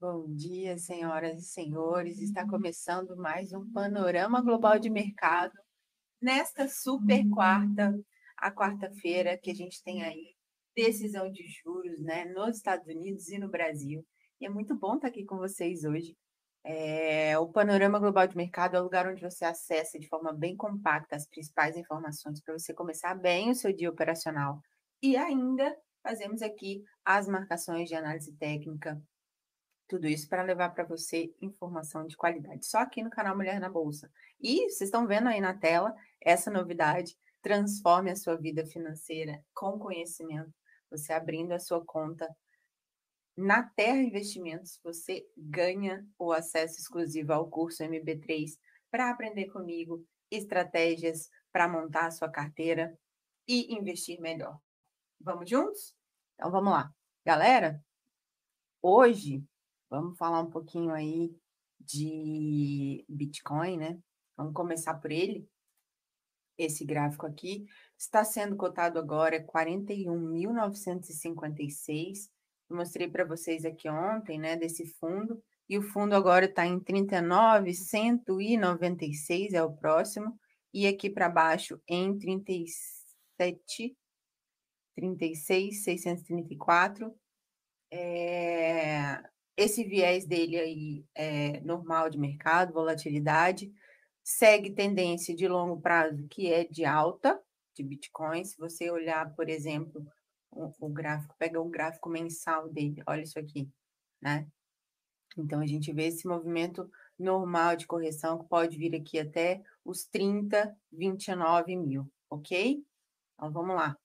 Bom dia, senhoras e senhores. Está começando mais um panorama global de mercado nesta super quarta, a quarta-feira que a gente tem aí decisão de juros, né, nos Estados Unidos e no Brasil. E é muito bom estar aqui com vocês hoje. É, o panorama global de mercado é o lugar onde você acessa de forma bem compacta as principais informações para você começar bem o seu dia operacional. E ainda fazemos aqui as marcações de análise técnica tudo isso para levar para você informação de qualidade, só aqui no canal Mulher na Bolsa. E vocês estão vendo aí na tela essa novidade, transforme a sua vida financeira com conhecimento. Você abrindo a sua conta na Terra Investimentos, você ganha o acesso exclusivo ao curso MB3 para aprender comigo estratégias para montar a sua carteira e investir melhor. Vamos juntos? Então vamos lá. Galera, hoje Vamos falar um pouquinho aí de Bitcoin, né? Vamos começar por ele. Esse gráfico aqui está sendo cotado agora 41.956. Eu mostrei para vocês aqui ontem, né, desse fundo. E o fundo agora está em 39.196, é o próximo. E aqui para baixo em 37, 36, 634. É, esse viés dele aí é normal de mercado, volatilidade, segue tendência de longo prazo que é de alta de Bitcoin. Se você olhar, por exemplo, o, o gráfico, pega o gráfico mensal dele, olha isso aqui, né? Então a gente vê esse movimento normal de correção que pode vir aqui até os 30, 29 mil, ok? Então vamos lá.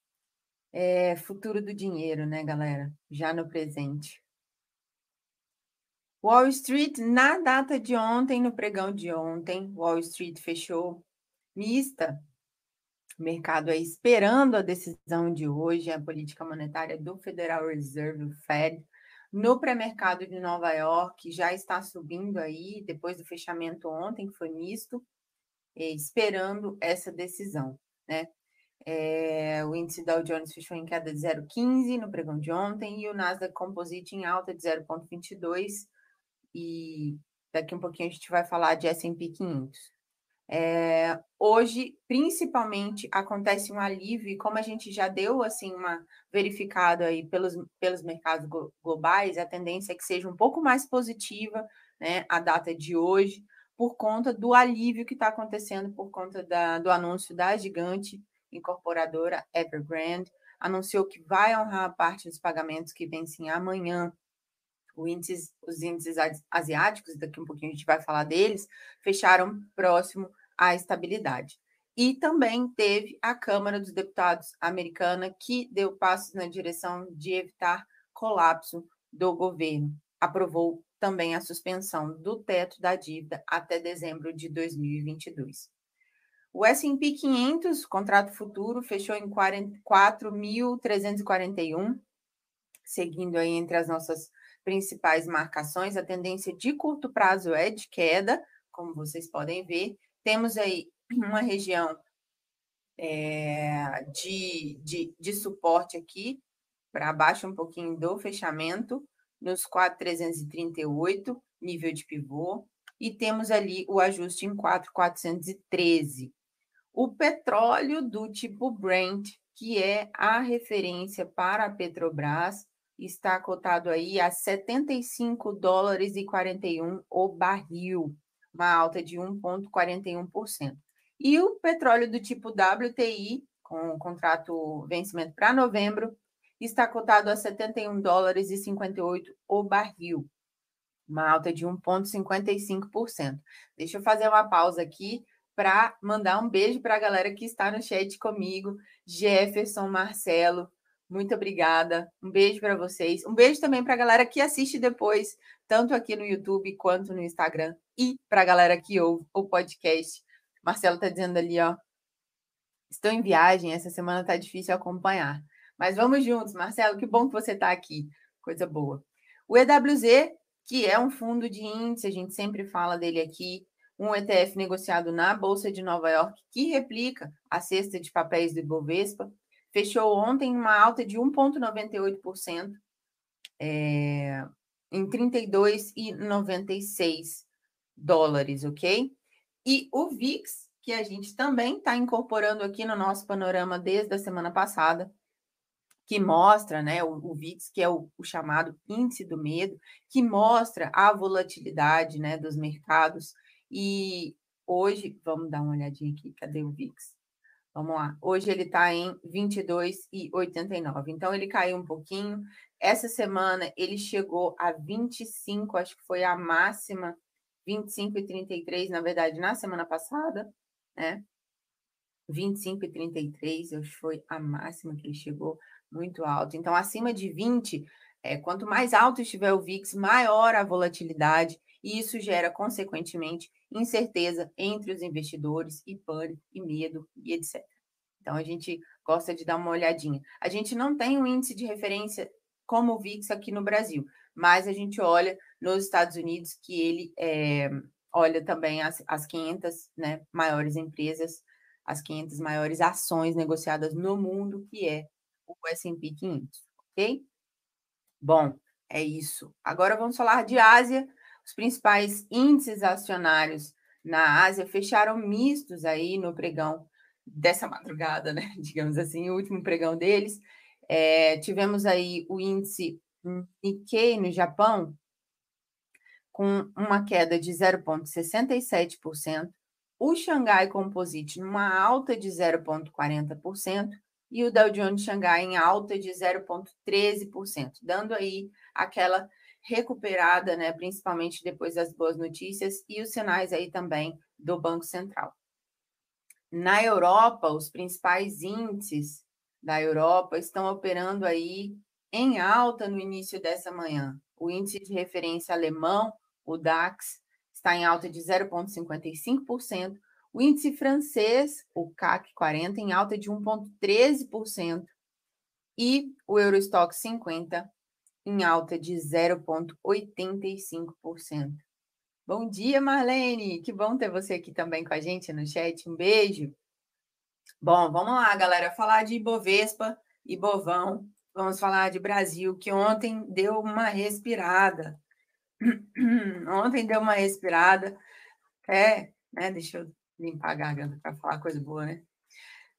É, futuro do dinheiro, né, galera? Já no presente. Wall Street, na data de ontem, no pregão de ontem, Wall Street fechou mista. O mercado aí esperando a decisão de hoje, a política monetária do Federal Reserve, o Fed, no pré-mercado de Nova York, já está subindo aí, depois do fechamento ontem, que foi misto, esperando essa decisão, né? É, o índice Dow Jones fechou em queda de 0,15 no pregão de ontem e o Nasdaq Composite em alta de 0,22 e daqui um pouquinho a gente vai falar de S&P 500. É, hoje, principalmente, acontece um alívio, e como a gente já deu assim uma verificada aí pelos, pelos mercados globais, a tendência é que seja um pouco mais positiva né, a data de hoje, por conta do alívio que está acontecendo por conta da, do anúncio da gigante incorporadora Evergrande, anunciou que vai honrar parte dos pagamentos que vencem amanhã os índices asiáticos, daqui um pouquinho a gente vai falar deles, fecharam próximo à estabilidade. E também teve a Câmara dos Deputados americana que deu passos na direção de evitar colapso do governo. Aprovou também a suspensão do teto da dívida até dezembro de 2022. O S&P 500, contrato futuro, fechou em 4.341, seguindo aí entre as nossas principais marcações, a tendência de curto prazo é de queda, como vocês podem ver. Temos aí uma região é, de, de, de suporte aqui, para baixo um pouquinho do fechamento, nos 4,338, nível de pivô, e temos ali o ajuste em 4,413. O petróleo do tipo Brent, que é a referência para a Petrobras, está cotado aí a 75 dólares e 41 o barril, uma alta de 1,41%. E o petróleo do tipo WTI, com contrato vencimento para novembro, está cotado a 71 dólares e 58 o barril, uma alta de 1,55%. Deixa eu fazer uma pausa aqui para mandar um beijo para a galera que está no chat comigo, Jefferson, Marcelo, muito obrigada. Um beijo para vocês. Um beijo também para a galera que assiste depois, tanto aqui no YouTube quanto no Instagram, e para a galera que ouve o podcast. Marcelo está dizendo ali, ó. Estou em viagem, essa semana está difícil acompanhar. Mas vamos juntos, Marcelo, que bom que você está aqui. Coisa boa. O EWZ, que é um fundo de índice, a gente sempre fala dele aqui, um ETF negociado na Bolsa de Nova York, que replica a cesta de papéis do Ibovespa, fechou ontem uma alta de 1,98%. É, em 32,96 dólares, ok? E o VIX, que a gente também está incorporando aqui no nosso panorama desde a semana passada, que mostra, né, o, o VIX, que é o, o, chamado índice do medo, que mostra a volatilidade, né, dos mercados. E hoje, vamos dar uma olhadinha aqui, cadê o VIX? Vamos lá. Hoje ele está em 22,89. Então ele caiu um pouquinho. Essa semana ele chegou a 25, acho que foi a máxima 25,33, na verdade, na semana passada, né? 25,33, acho que foi a máxima que ele chegou muito alto. Então, acima de 20, é, quanto mais alto estiver o VIX, maior a volatilidade, e isso gera, consequentemente, incerteza entre os investidores e pânico e medo e etc. Então, a gente gosta de dar uma olhadinha. A gente não tem um índice de referência como o VIX aqui no Brasil, mas a gente olha nos Estados Unidos que ele é, olha também as, as 500 né, maiores empresas, as 500 maiores ações negociadas no mundo, que é o S&P 500, ok? Bom, é isso. Agora vamos falar de Ásia. Os principais índices acionários na Ásia fecharam mistos aí no pregão dessa madrugada, né? Digamos assim, o último pregão deles. É, tivemos aí o índice Nikkei no Japão com uma queda de 0,67%, o Xangai Composite numa alta de 0,40% e o Dow Jones Xangai em alta de 0,13%, dando aí aquela recuperada, né, principalmente depois das boas notícias e os sinais aí também do Banco Central. Na Europa, os principais índices da Europa estão operando aí em alta no início dessa manhã. O índice de referência alemão, o DAX, está em alta de 0,55%. O índice francês, o CAC 40, em alta de 1,13%. E o Eurostock 50 em alta de 0,85%. Bom dia, Marlene. Que bom ter você aqui também com a gente no chat. Um beijo. Bom, vamos lá, galera, falar de Ibovespa e Bovão. Vamos falar de Brasil, que ontem deu uma respirada. ontem deu uma respirada. É, né? Deixa eu limpar a garganta para falar coisa boa, né?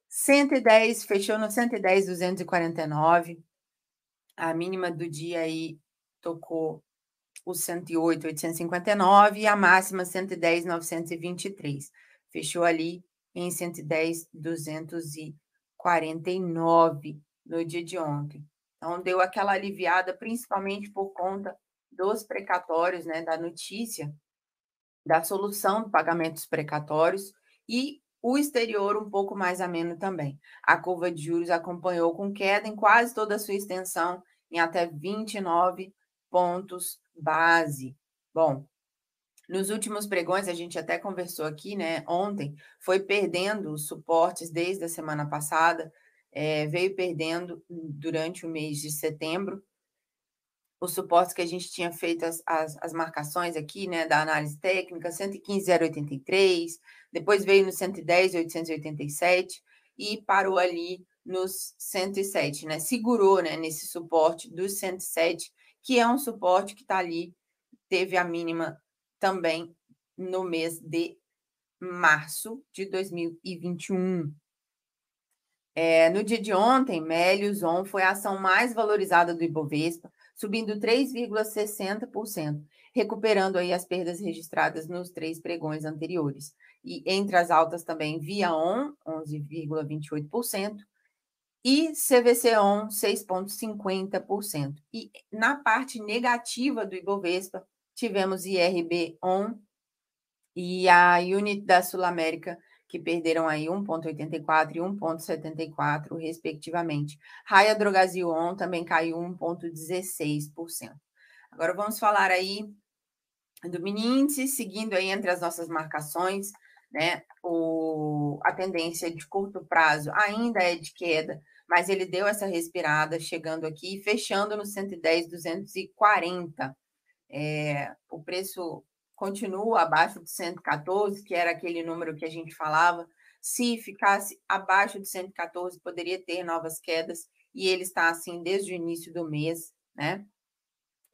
110, fechou no 110,249. A mínima do dia aí tocou o 108,859 e a máxima 110,923. Fechou ali em 110,249 no dia de ontem. Então, deu aquela aliviada, principalmente por conta dos precatórios, né, da notícia da solução de pagamentos precatórios e o exterior um pouco mais ameno também. A curva de juros acompanhou com queda em quase toda a sua extensão, em até 29 pontos base. Bom, nos últimos pregões, a gente até conversou aqui, né? Ontem, foi perdendo os suportes desde a semana passada, é, veio perdendo durante o mês de setembro. Os suportes que a gente tinha feito as, as, as marcações aqui, né, da análise técnica, 115,083, depois veio no 110,887 e parou ali nos 107, né? Segurou, né, nesse suporte dos 107 que é um suporte que está ali, teve a mínima também no mês de março de 2021. É, no dia de ontem, Melius On foi a ação mais valorizada do Ibovespa, subindo 3,60%, recuperando aí as perdas registradas nos três pregões anteriores. E entre as altas também Via On, 11,28%, e CVC on 6,50%. E na parte negativa do Ibovespa, tivemos IRB on e a Unit da Sul América, que perderam aí 1,84 e 1,74, respectivamente. Raia Drogasil on também caiu 1,16%. Agora vamos falar aí do mini índice, seguindo aí entre as nossas marcações, né? O, a tendência de curto prazo ainda é de queda, mas ele deu essa respirada, chegando aqui e fechando no 110, 240. É, o preço continua abaixo de 114, que era aquele número que a gente falava. Se ficasse abaixo de 114, poderia ter novas quedas, e ele está assim desde o início do mês, né?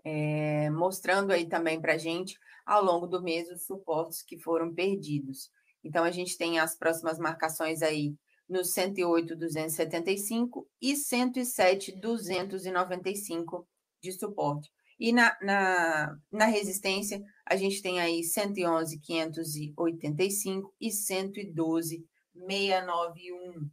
é, mostrando aí também para a gente, ao longo do mês, os suportes que foram perdidos. Então, a gente tem as próximas marcações aí no 108,275 e 107,295 de suporte. E na, na, na resistência, a gente tem aí 111,585 e 112,691.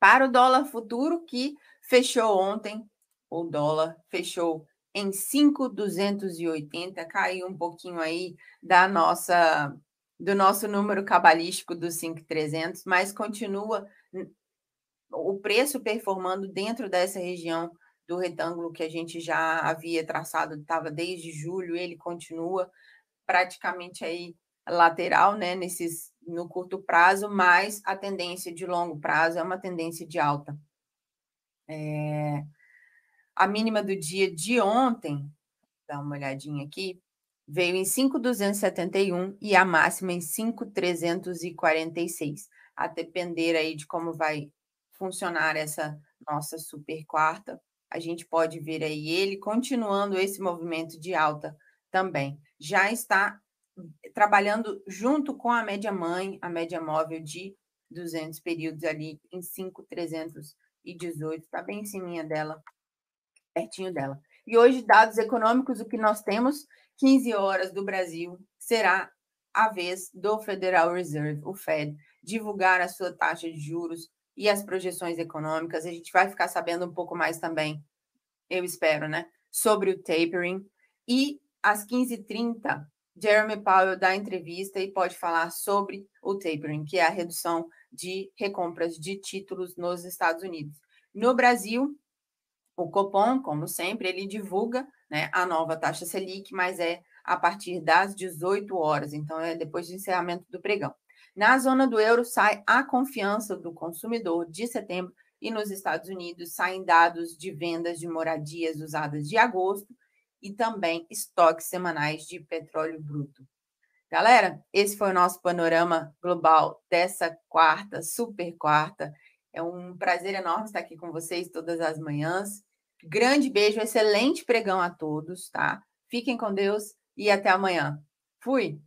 Para o dólar futuro, que fechou ontem, o dólar fechou em 5,280, caiu um pouquinho aí da nossa do nosso número cabalístico dos 5,300, mas continua o preço performando dentro dessa região do retângulo que a gente já havia traçado, estava desde julho, ele continua praticamente aí lateral, né, nesses no curto prazo, mas a tendência de longo prazo é uma tendência de alta. É, a mínima do dia de ontem, dá uma olhadinha aqui, veio em 5,271 e a máxima em 5,346. A depender aí de como vai funcionar essa nossa super quarta, a gente pode ver aí ele continuando esse movimento de alta também. Já está trabalhando junto com a média mãe, a média móvel de 200 períodos ali em 5,318, está bem em cima dela, pertinho dela. E hoje, dados econômicos, o que nós temos 15 horas do Brasil, será a vez do Federal Reserve, o Fed, divulgar a sua taxa de juros e as projeções econômicas. A gente vai ficar sabendo um pouco mais também, eu espero, né, sobre o tapering. E às 15h30, Jeremy Powell dá entrevista e pode falar sobre o tapering, que é a redução de recompras de títulos nos Estados Unidos. No Brasil, o Copom, como sempre, ele divulga né, a nova taxa Selic, mas é a partir das 18 horas, então é depois do encerramento do pregão. Na zona do euro sai a confiança do consumidor de setembro e nos Estados Unidos saem dados de vendas de moradias usadas de agosto e também estoques semanais de petróleo bruto. Galera, esse foi o nosso panorama global dessa quarta, super quarta. É um prazer enorme estar aqui com vocês todas as manhãs. Grande beijo, excelente pregão a todos, tá? Fiquem com Deus e até amanhã. Fui!